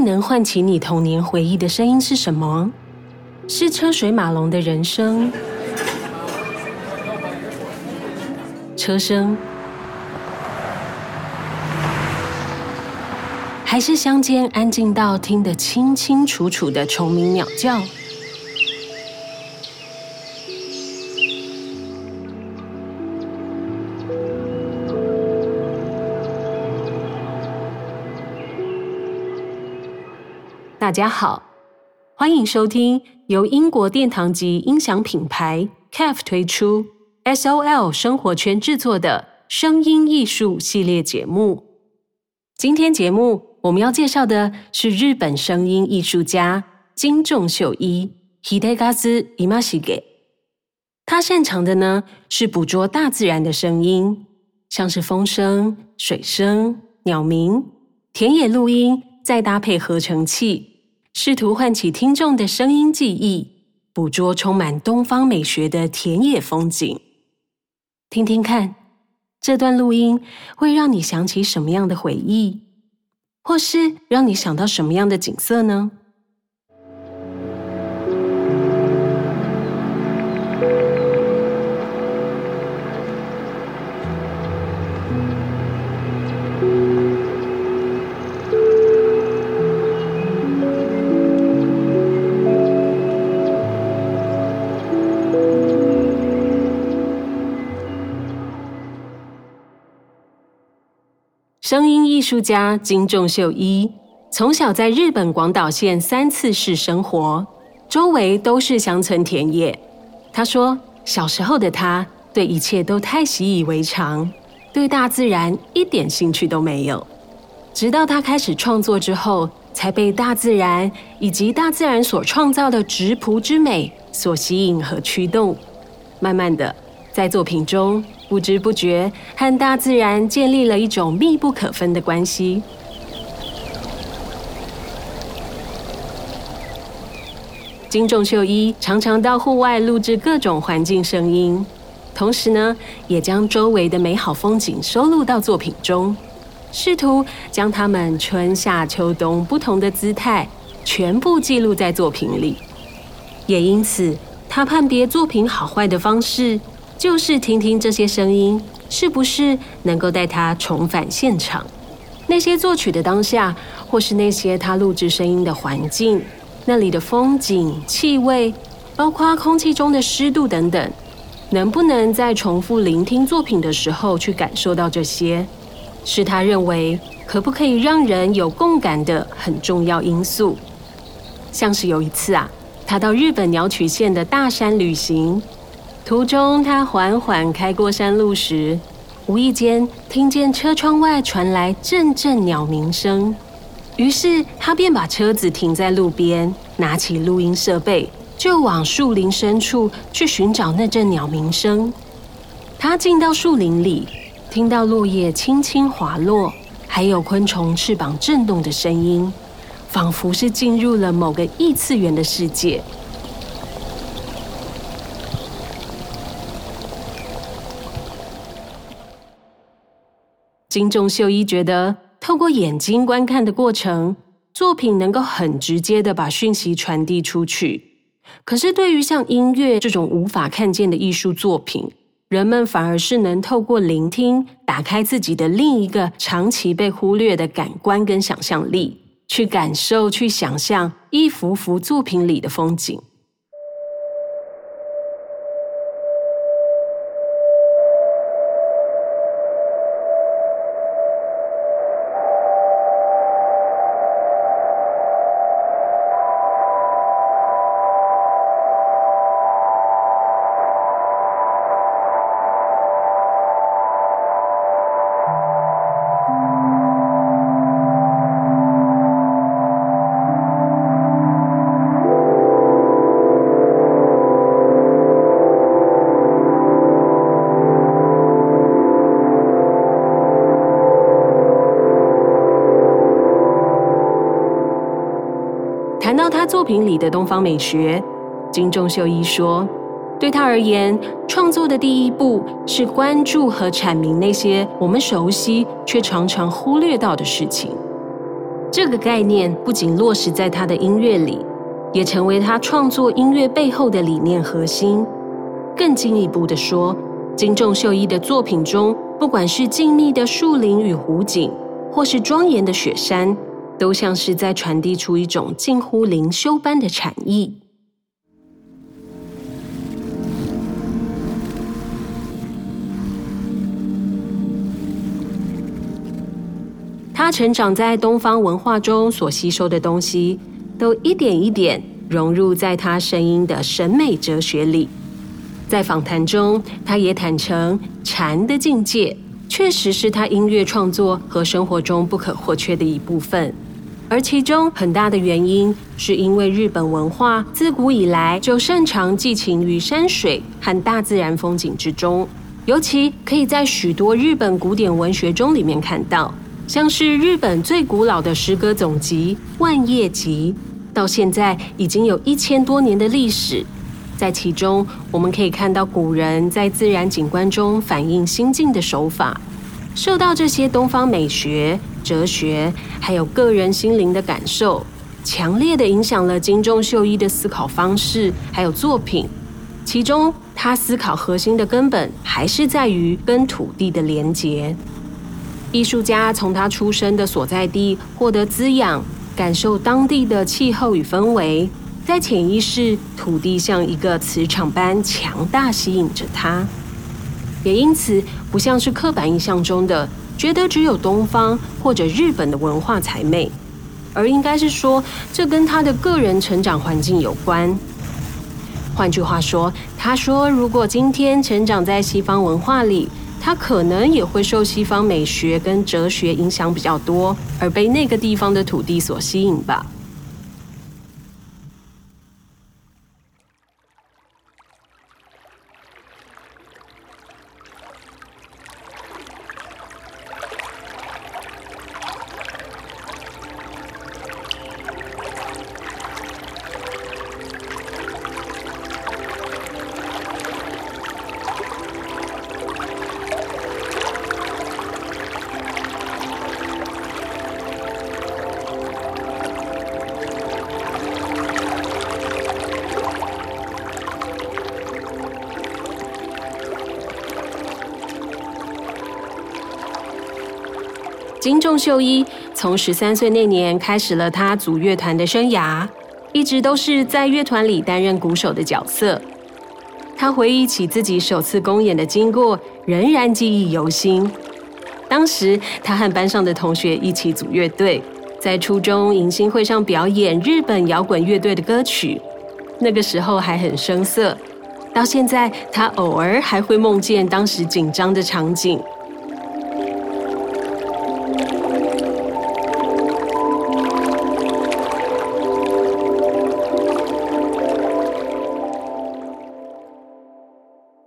能唤起你童年回忆的声音是什么？是车水马龙的人声、车声，还是乡间安静到听得清清楚楚的虫鸣鸟叫？大家好，欢迎收听由英国殿堂级音响品牌 KEF 推出 SOL 生活圈制作的声音艺术系列节目。今天节目我们要介绍的是日本声音艺术家金仲秀一 Hidekazu Imashige。他擅长的呢是捕捉大自然的声音，像是风声、水声、鸟鸣、田野录音，再搭配合成器。试图唤起听众的声音记忆，捕捉充满东方美学的田野风景。听听看，这段录音会让你想起什么样的回忆，或是让你想到什么样的景色呢？声音艺术家金仲秀一从小在日本广岛县三次市生活，周围都是乡村田野。他说，小时候的他对一切都太习以为常，对大自然一点兴趣都没有。直到他开始创作之后，才被大自然以及大自然所创造的质朴之美所吸引和驱动。慢慢的，在作品中，不知不觉和大自然建立了一种密不可分的关系。金仲秀一常常到户外录制各种环境声音，同时呢，也将周围的美好风景收录到作品中，试图将它们春夏秋冬不同的姿态全部记录在作品里。也因此，他判别作品好坏的方式，就是听听这些声音是不是能够带他重返现场，那些作曲的当下，或是那些他录制声音的环境，那里的风景、气味，包括空气中的湿度等等，能不能在重复聆听作品的时候去感受到这些，是他认为可不可以让人有共感的很重要因素。像是有一次啊，他到日本鸟取县的大山旅行。途中，他缓缓开过山路时，无意间听见车窗外传来阵阵鸟鸣声。于是，他便把车子停在路边，拿起录音设备，就往树林深处去寻找那阵鸟鸣声。他进到树林里，听到落叶轻轻滑落，还有昆虫翅膀震动的声音，仿佛是进入了某个异次元的世界。金仲秀一觉得，透过眼睛观看的过程，作品能够很直接的把讯息传递出去。可是，对于像音乐这种无法看见的艺术作品，人们反而是能透过聆听，打开自己的另一个长期被忽略的感官跟想象力，去感受、去想象一幅幅作品里的风景。品里的东方美学，金仲秀一说，对他而言，创作的第一步是关注和阐明那些我们熟悉却常常忽略到的事情。这个概念不仅落实在他的音乐里，也成为他创作音乐背后的理念核心。更进一步的说，金仲秀一的作品中，不管是静谧的树林与湖景，或是庄严的雪山，都像是在传递出一种近乎灵修般的禅意。他成长在东方文化中所吸收的东西，都一点一点融入在他声音的审美哲学里。在访谈中，他也坦诚，禅的境界确实是他音乐创作和生活中不可或缺的一部分。而其中很大的原因，是因为日本文化自古以来就擅长寄情于山水和大自然风景之中，尤其可以在许多日本古典文学中里面看到。像是日本最古老的诗歌总集《万叶集》，到现在已经有一千多年的历史。在其中，我们可以看到古人在自然景观中反映心境的手法，受到这些东方美学、哲学，还有个人心灵的感受，强烈的影响了金仲秀一的思考方式，还有作品。其中，他思考核心的根本还是在于跟土地的连结。艺术家从他出生的所在地获得滋养，感受当地的气候与氛围，在潜意识，土地像一个磁场般强大，吸引着他。也因此，不像是刻板印象中的觉得只有东方或者日本的文化才美，而应该是说，这跟他的个人成长环境有关。换句话说，他说，如果今天成长在西方文化里，他可能也会受西方美学跟哲学影响比较多，而被那个地方的土地所吸引吧。金仲秀一从十三岁那年开始了他组乐团的生涯，一直都是在乐团里担任鼓手的角色。他回忆起自己首次公演的经过，仍然记忆犹新。当时他和班上的同学一起组乐队，在初中迎新会上表演日本摇滚乐队的歌曲，那个时候还很生涩。到现在，他偶尔还会梦见当时紧张的场景。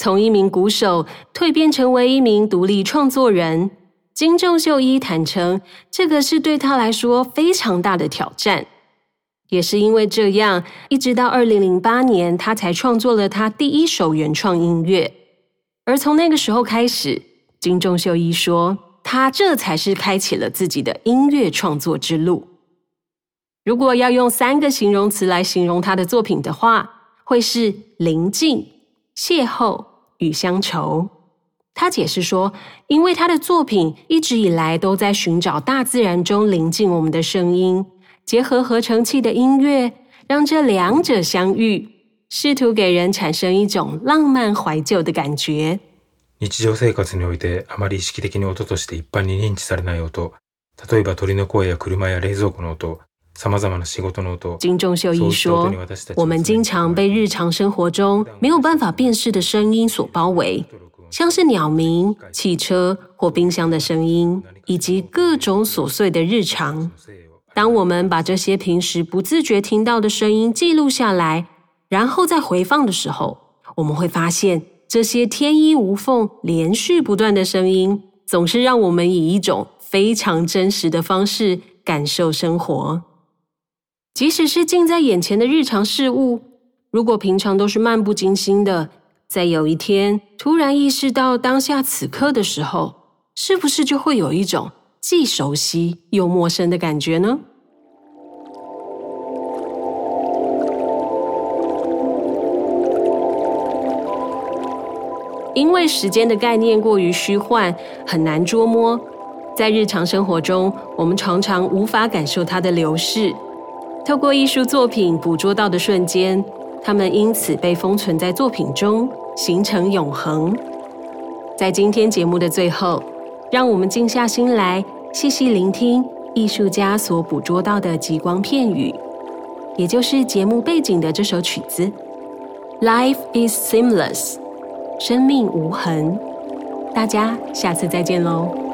从一名鼓手蜕变成为一名独立创作人，金仲秀一坦承，这个是对他来说非常大的挑战。也是因为这样，一直到二零零八年，他才创作了他第一首原创音乐。而从那个时候开始，金仲秀一说，他这才是开启了自己的音乐创作之路。如果要用三个形容词来形容他的作品的话，会是临静、邂逅。与乡愁，他解释说，因为他的作品一直以来都在寻找大自然中临近我们的声音，结合合成器的音乐，让这两者相遇，试图给人产生一种浪漫怀旧的感觉。日常生活においてあまり意识的に音として一般に认知されない音，例えば鸟の声や车や冷蔵库の音。 金仲秀一说：“我们经常被日常生活中没有办法辨识的声音所包围，像是鸟鸣、汽车或冰箱的声音，以及各种琐碎的日常。当我们把这些平时不自觉听到的声音记录下来，然后再回放的时候，我们会发现这些天衣无缝、连续不断的声音，总是让我们以一种非常真实的方式感受生活。”即使是近在眼前的日常事物如果平常都是漫不经心的在有一天突然意识到当下此刻的时候是不是就会有一种既熟悉又陌生的感觉呢？因为时间的概念过于虚幻很难捉摸在日常生活中我们常常无法感受它的流逝。透过艺术作品捕捉到的瞬间，它们因此被封存在作品中，形成永恒。在今天节目的最后，让我们静下心来，细细聆听艺术家所捕捉到的极光片语，也就是节目背景的这首曲子。Life is seamless，生命无痕。大家下次再见喽。